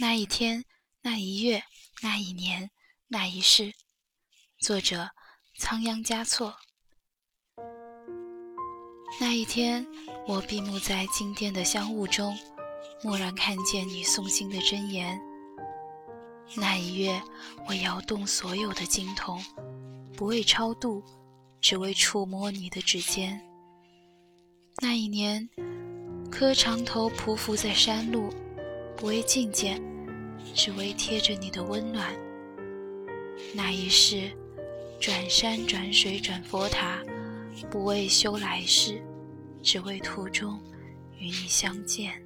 那一天，那一月，那一年，那一世。作者：仓央嘉措。那一天，我闭目在静电的香雾中，蓦然看见你诵经的真言。那一月，我摇动所有的经筒，不为超度，只为触摸你的指尖。那一年，磕长头匍匐在山路，不为觐见。只为贴着你的温暖。那一世，转山转水转佛塔，不为修来世，只为途中与你相见。